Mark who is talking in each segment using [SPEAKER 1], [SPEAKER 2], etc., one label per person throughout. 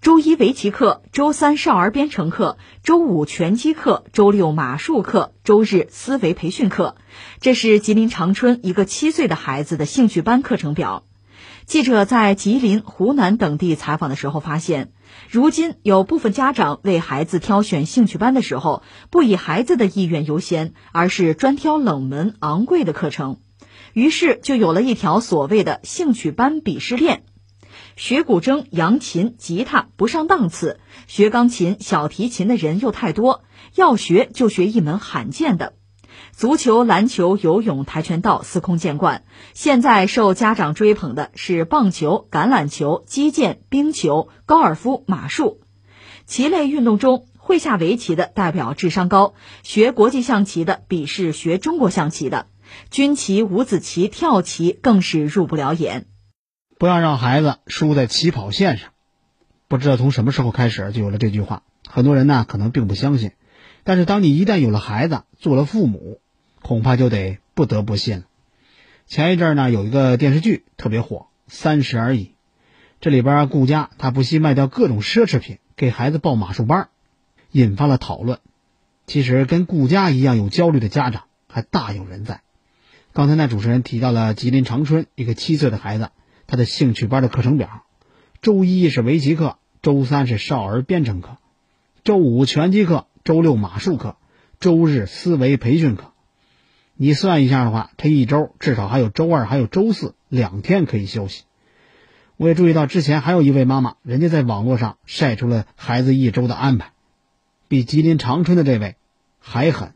[SPEAKER 1] 周一围棋课，周三少儿编程课，周五拳击课，周六马术课，周日思维培训课。这是吉林长春一个七岁的孩子的兴趣班课程表。记者在吉林、湖南等地采访的时候发现，如今有部分家长为孩子挑选兴趣班的时候，不以孩子的意愿优先，而是专挑冷门、昂贵的课程，于是就有了一条所谓的兴趣班鄙视链。学古筝、扬琴、吉他不上档次，学钢琴、小提琴的人又太多，要学就学一门罕见的。足球、篮球、游泳、跆拳道司空见惯，现在受家长追捧的是棒球、橄榄球、击剑、冰球、高尔夫、马术。棋类运动中，会下围棋的代表智商高，学国际象棋的鄙视学中国象棋的，军棋、五子棋、跳棋更是入不了眼。
[SPEAKER 2] 不要让孩子输在起跑线上。不知道从什么时候开始就有了这句话，很多人呢可能并不相信，但是当你一旦有了孩子，做了父母，恐怕就得不得不信了。前一阵呢有一个电视剧特别火，《三十而已》，这里边顾佳她不惜卖掉各种奢侈品给孩子报马术班，引发了讨论。其实跟顾佳一样有焦虑的家长还大有人在。刚才那主持人提到了吉林长春一个七岁的孩子。他的兴趣班的课程表：周一是围棋课，周三是少儿编程课，周五拳击课，周六马术课，周日思维培训课。你算一下的话，这一周至少还有周二还有周四两天可以休息。我也注意到之前还有一位妈妈，人家在网络上晒出了孩子一周的安排，比吉林长春的这位还狠：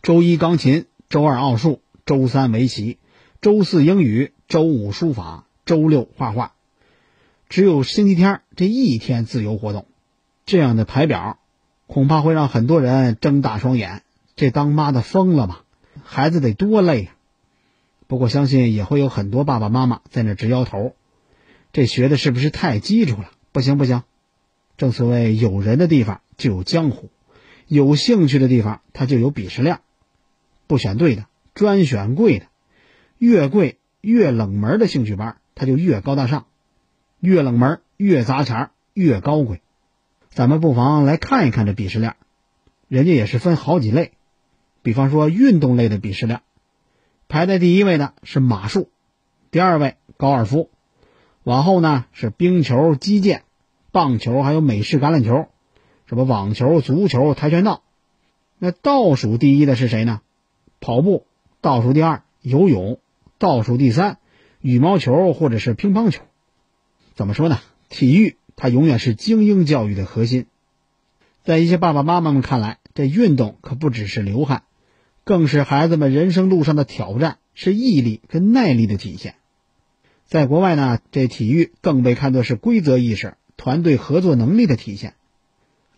[SPEAKER 2] 周一钢琴，周二奥数，周三围棋，周四英语，周五书法。周六画画，只有星期天这一天自由活动，这样的排表，恐怕会让很多人睁大双眼。这当妈的疯了吗？孩子得多累呀！不过相信也会有很多爸爸妈妈在那直摇头，这学的是不是太基础了？不行不行，正所谓有人的地方就有江湖，有兴趣的地方它就有鄙视链，不选对的，专选贵的，越贵越冷门的兴趣班。它就越高大上，越冷门，越砸钱，越高贵。咱们不妨来看一看这鄙视链，人家也是分好几类。比方说运动类的鄙视链，排在第一位的是马术，第二位高尔夫，往后呢是冰球、击剑、棒球，还有美式橄榄球，什么网球、足球、跆拳道。那倒数第一的是谁呢？跑步，倒数第二游泳，倒数第三。羽毛球或者是乒乓球，怎么说呢？体育它永远是精英教育的核心。在一些爸爸妈妈们看来，这运动可不只是流汗，更是孩子们人生路上的挑战，是毅力跟耐力的体现。在国外呢，这体育更被看作是规则意识、团队合作能力的体现。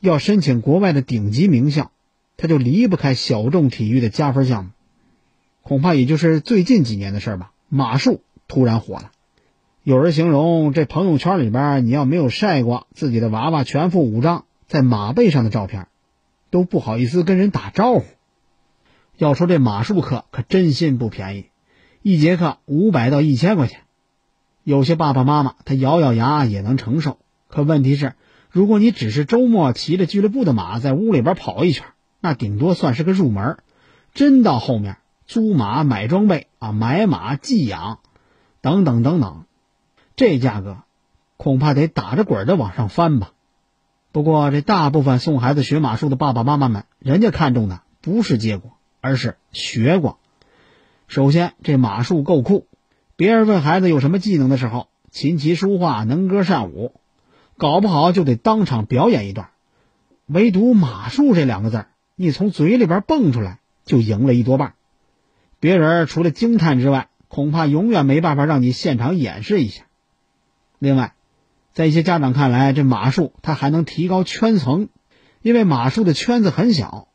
[SPEAKER 2] 要申请国外的顶级名校，他就离不开小众体育的加分项目。恐怕也就是最近几年的事儿吧。马术。突然火了，有人形容这朋友圈里边，你要没有晒过自己的娃娃全副武装在马背上的照片，都不好意思跟人打招呼。要说这马术课可真心不便宜，一节课五百到一千块钱，有些爸爸妈妈他咬咬牙也能承受。可问题是，如果你只是周末骑着俱乐部的马在屋里边跑一圈，那顶多算是个入门。真到后面租马、买装备啊，买马、寄养。等等等等，这价格恐怕得打着滚的往上翻吧。不过，这大部分送孩子学马术的爸爸妈妈们，人家看中的不是结果，而是学过。首先，这马术够酷，别人问孩子有什么技能的时候，琴棋书画、能歌善舞，搞不好就得当场表演一段。唯独马术这两个字你从嘴里边蹦出来，就赢了一多半。别人除了惊叹之外，恐怕永远没办法让你现场演示一下。另外，在一些家长看来，这马术它还能提高圈层，因为马术的圈子很小，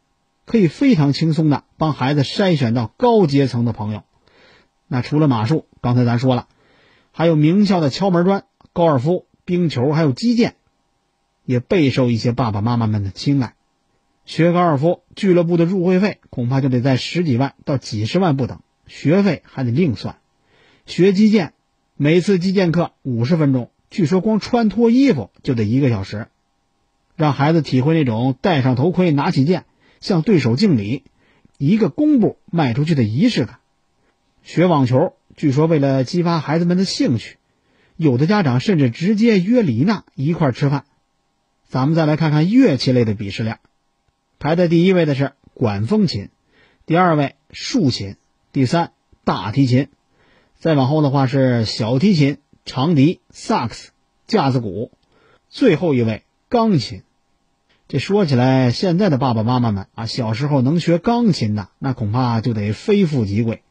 [SPEAKER 2] 可以非常轻松的帮孩子筛选到高阶层的朋友。那除了马术，刚才咱说了，还有名校的敲门砖、高尔夫、冰球，还有击剑，也备受一些爸爸妈妈们的青睐。学高尔夫俱乐部的入会费恐怕就得在十几万到几十万不等。学费还得另算，学击剑，每次击剑课五十分钟，据说光穿脱衣服就得一个小时，让孩子体会那种戴上头盔、拿起剑向对手敬礼，一个弓步迈出去的仪式感。学网球，据说为了激发孩子们的兴趣，有的家长甚至直接约李娜一块吃饭。咱们再来看看乐器类的鄙视链，排在第一位的是管风琴，第二位竖琴，第三大提琴，再往后的话是小提琴。长笛、萨克斯、架子鼓，最后一位钢琴。这说起来，现在的爸爸妈妈们啊，小时候能学钢琴的，那恐怕就得非富即贵。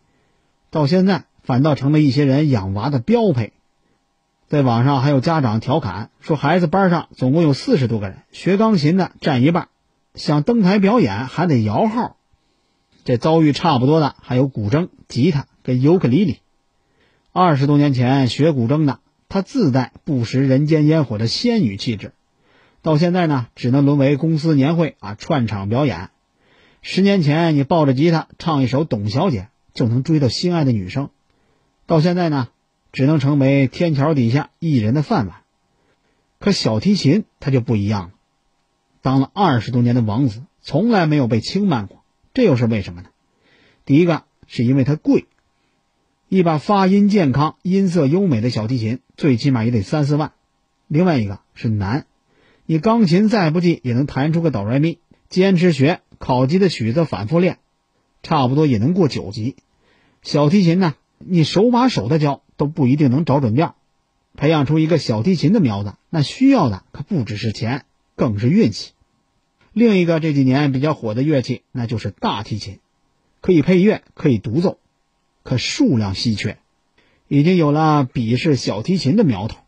[SPEAKER 2] 到现在，反倒成了一些人养娃的标配。在网上还有家长调侃说，孩子班上总共有四十多个人，学钢琴的占一半，想登台表演还得摇号。这遭遇差不多的还有古筝、吉他跟尤克里里。二十多年前学古筝的，他自带不食人间烟火的仙女气质，到现在呢，只能沦为公司年会啊串场表演。十年前你抱着吉他唱一首《董小姐》，就能追到心爱的女生，到现在呢，只能成为天桥底下艺人的饭碗。可小提琴它就不一样了，当了二十多年的王子，从来没有被轻慢过，这又是为什么呢？第一个是因为它贵。一把发音健康、音色优美的小提琴，最起码也得三四万。另外一个是难，你钢琴再不济也能弹出个哆来咪，坚持学考级的曲子反复练，差不多也能过九级。小提琴呢，你手把手的教都不一定能找准调。培养出一个小提琴的苗子，那需要的可不只是钱，更是运气。另一个这几年比较火的乐器，那就是大提琴，可以配乐，可以独奏。可数量稀缺，已经有了鄙视小提琴的苗头。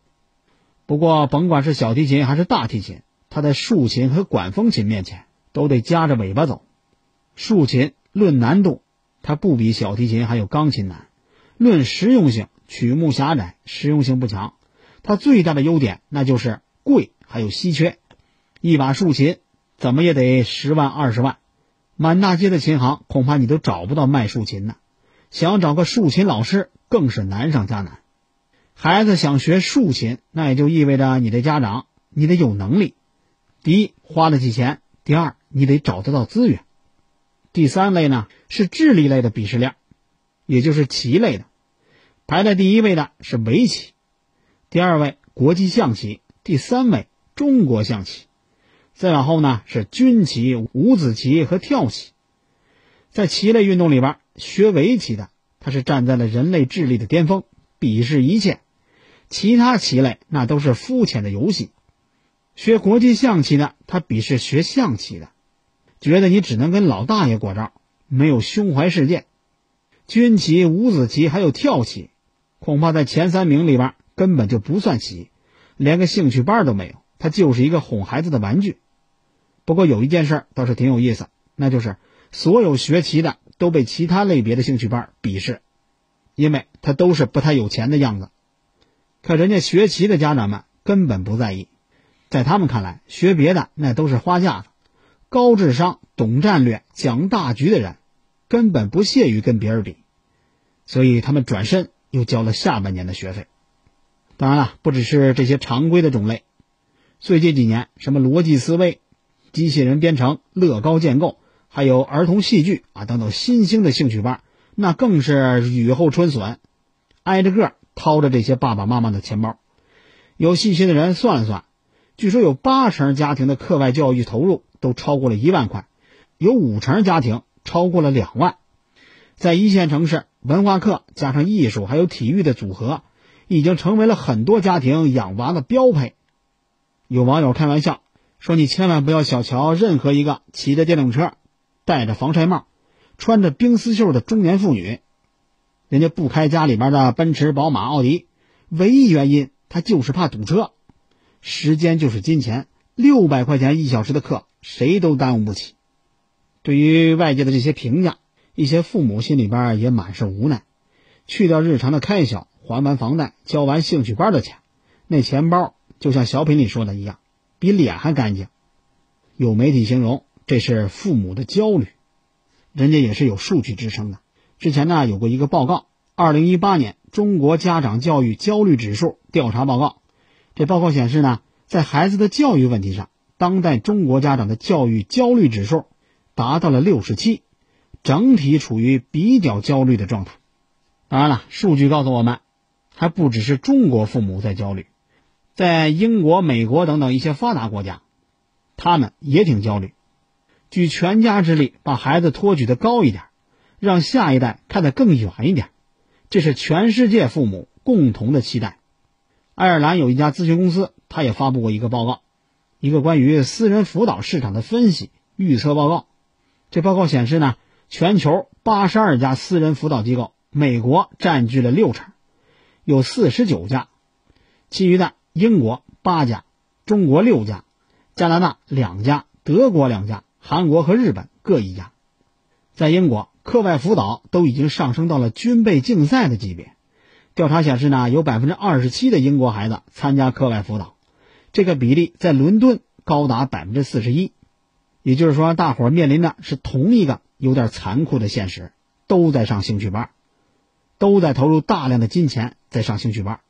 [SPEAKER 2] 不过，甭管是小提琴还是大提琴，它在竖琴和管风琴面前都得夹着尾巴走。竖琴论难度，它不比小提琴还有钢琴难；论实用性，曲目狭窄，实用性不强。它最大的优点那就是贵，还有稀缺。一把竖琴怎么也得十万二十万，满大街的琴行恐怕你都找不到卖竖琴的。想找个竖琴老师更是难上加难。孩子想学竖琴，那也就意味着你的家长你得有能力。第一，花得起钱；第二，你得找得到资源。第三类呢是智力类的鄙视链，也就是棋类的。排在第一位的是围棋，第二位国际象棋，第三位中国象棋。再往后呢是军棋、五子棋和跳棋。在棋类运动里边。学围棋的，他是站在了人类智力的巅峰，鄙视一切；其他棋类那都是肤浅的游戏。学国际象棋的，他鄙视学象棋的，觉得你只能跟老大爷过招，没有胸怀世界。军棋、五子棋还有跳棋，恐怕在前三名里边根本就不算棋，连个兴趣班都没有，他就是一个哄孩子的玩具。不过有一件事倒是挺有意思，那就是所有学棋的。都被其他类别的兴趣班鄙视，因为他都是不太有钱的样子。可人家学棋的家长们根本不在意，在他们看来，学别的那都是花架子。高智商、懂战略、讲大局的人，根本不屑于跟别人比，所以他们转身又交了下半年的学费。当然了，不只是这些常规的种类，最近几年，什么逻辑思维、机器人编程、乐高建构。还有儿童戏剧啊等等新兴的兴趣班，那更是雨后春笋，挨着个掏着这些爸爸妈妈的钱包。有细心的人算了算，据说有八成家庭的课外教育投入都超过了一万块，有五成家庭超过了两万。在一线城市，文化课加上艺术还有体育的组合，已经成为了很多家庭养娃的标配。有网友开玩笑说：“你千万不要小瞧任何一个骑着电动车。”戴着防晒帽、穿着冰丝袖的中年妇女，人家不开家里边的奔驰、宝马、奥迪，唯一原因他就是怕堵车。时间就是金钱，六百块钱一小时的课，谁都耽误不起。对于外界的这些评价，一些父母心里边也满是无奈。去掉日常的开销，还完房贷，交完兴趣班的钱，那钱包就像小品里说的一样，比脸还干净。有媒体形容。这是父母的焦虑，人家也是有数据支撑的。之前呢有过一个报告，二零一八年中国家长教育焦虑指数调查报告，这报告显示呢，在孩子的教育问题上，当代中国家长的教育焦虑指数达到了六十七，整体处于比较焦虑的状态。当然了，数据告诉我们，还不只是中国父母在焦虑，在英国、美国等等一些发达国家，他们也挺焦虑，举全家之力把孩子托举的高一点，让下一代看得更远一点，这是全世界父母共同的期待。爱尔兰有一家咨询公司，他也发布过一个报告，一个关于私人辅导市场的分析预测报告。这报告显示呢，全球八十二家私人辅导机构，美国占据了六成，有四十九家，其余的英国八家，中国六家，加拿大两家，德国两家，韩国和日本各一家。在英国，课外辅导都已经上升到了军备竞赛的级别。调查显示呢，有百分之二十七的英国孩子参加课外辅导，这个比例在伦敦高达百分之四十一。也就是说，大伙面临的是同一个有点残酷的现实：都在上兴趣班，都在投入大量的金钱在上兴趣班。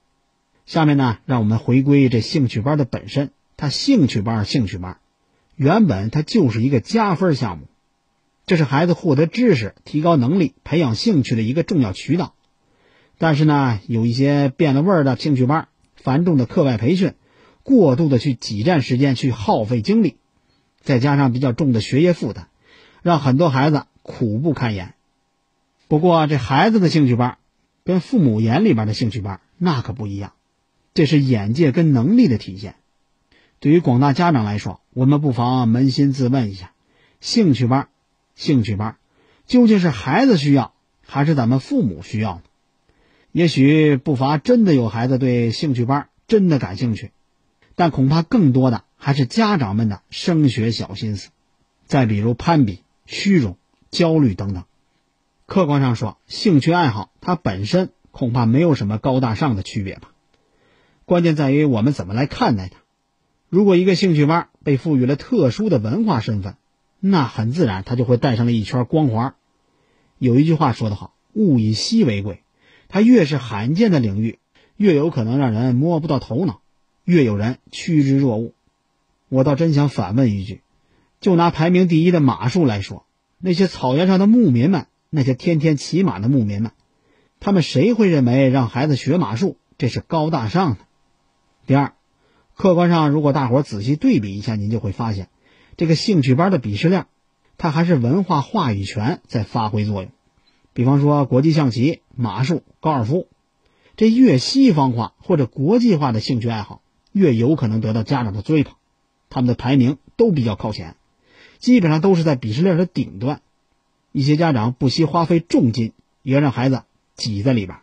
[SPEAKER 2] 下面呢，让我们回归这兴趣班的本身。它兴趣班，兴趣班，原本它就是一个加分项目，这是孩子获得知识、提高能力、培养兴趣的一个重要渠道。但是呢，有一些变了味儿的兴趣班、繁重的课外培训、过度的去挤占时间、去耗费精力，再加上比较重的学业负担，让很多孩子苦不堪言。不过，这孩子的兴趣班，跟父母眼里边的兴趣班那可不一样，这是眼界跟能力的体现。对于广大家长来说，我们不妨扪心自问一下：兴趣班、兴趣班，究竟是孩子需要，还是咱们父母需要呢？也许不乏真的有孩子对兴趣班真的感兴趣，但恐怕更多的还是家长们的升学小心思。再比如攀比、虚荣、焦虑等等。客观上说，兴趣爱好它本身恐怕没有什么高大上的区别吧。关键在于我们怎么来看待它。如果一个兴趣班被赋予了特殊的文化身份，那很自然它就会带上了一圈光环。有一句话说得好：“物以稀为贵。”它越是罕见的领域，越有可能让人摸不到头脑，越有人趋之若鹜。我倒真想反问一句：就拿排名第一的马术来说，那些草原上的牧民们，那些天天骑马的牧民们，他们谁会认为让孩子学马术这是高大上的？第二，客观上，如果大伙仔细对比一下，您就会发现，这个兴趣班的鄙视链，它还是文化话语权在发挥作用。比方说，国际象棋、马术、高尔夫，这越西方化或者国际化的兴趣爱好，越有可能得到家长的追捧，他们的排名都比较靠前，基本上都是在鄙视链的顶端。一些家长不惜花费重金，也让孩子挤在里边。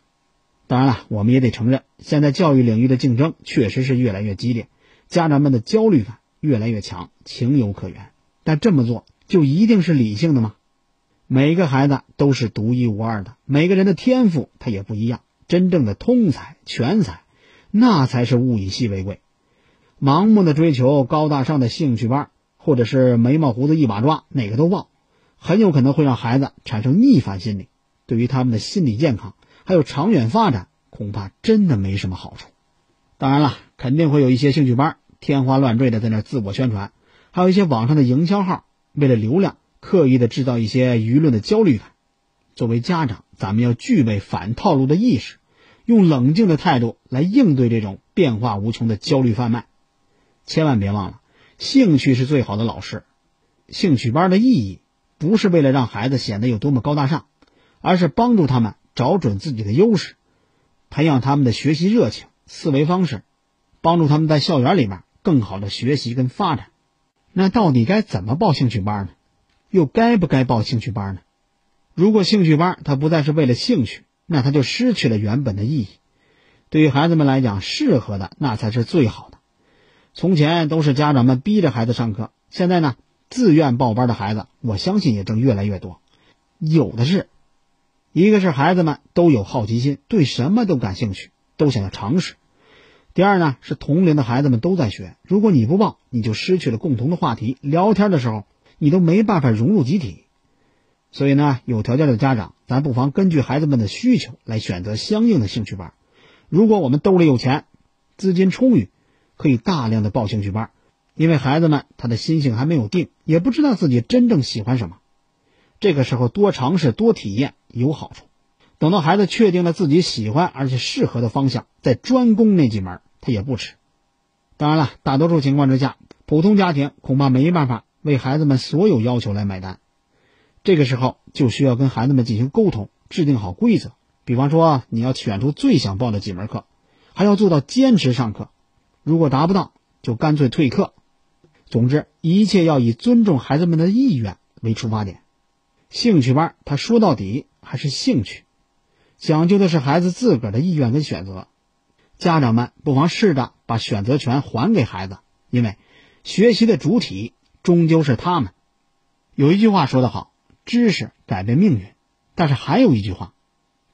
[SPEAKER 2] 当然了，我们也得承认，现在教育领域的竞争确实是越来越激烈，家长们的焦虑感越来越强，情有可原。但这么做就一定是理性的吗？每个孩子都是独一无二的，每个人的天赋他也不一样。真正的通才、全才，那才是物以稀为贵。盲目的追求高大上的兴趣班，或者是眉毛胡子一把抓，哪个都报，很有可能会让孩子产生逆反心理，对于他们的心理健康还有长远发展，恐怕真的没什么好处。当然了，肯定会有一些兴趣班天花乱坠的在那自我宣传，还有一些网上的营销号为了流量。刻意的制造一些舆论的焦虑感，作为家长，咱们要具备反套路的意识，用冷静的态度来应对这种变化无穷的焦虑贩卖。千万别忘了，兴趣是最好的老师。兴趣班的意义不是为了让孩子显得有多么高大上，而是帮助他们找准自己的优势，培养他们的学习热情、思维方式，帮助他们在校园里面更好的学习跟发展。那到底该怎么报兴趣班呢？又该不该报兴趣班呢？如果兴趣班它不再是为了兴趣，那它就失去了原本的意义。对于孩子们来讲，适合的那才是最好的。从前都是家长们逼着孩子上课，现在呢，自愿报班的孩子，我相信也正越来越多。有的是，一个是孩子们都有好奇心，对什么都感兴趣，都想要尝试；第二呢，是同龄的孩子们都在学，如果你不报，你就失去了共同的话题，聊天的时候。你都没办法融入集体，所以呢，有条件的家长，咱不妨根据孩子们的需求来选择相应的兴趣班。如果我们兜里有钱，资金充裕，可以大量的报兴趣班，因为孩子们他的心性还没有定，也不知道自己真正喜欢什么。这个时候多尝试多体验有好处。等到孩子确定了自己喜欢而且适合的方向，再专攻那几门，他也不迟。当然了，大多数情况之下，普通家庭恐怕没办法为孩子们所有要求来买单。这个时候就需要跟孩子们进行沟通，制定好规则。比方说，你要选出最想报的几门课，还要做到坚持上课。如果达不到，就干脆退课。总之，一切要以尊重孩子们的意愿为出发点。兴趣班，他说到底还是兴趣，讲究的是孩子自个儿的意愿跟选择。家长们不妨试着把选择权还给孩子，因为学习的主体终究是他们。有一句话说得好：“知识改变命运。”但是还有一句话。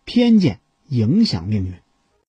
[SPEAKER 2] 偏见影响命运。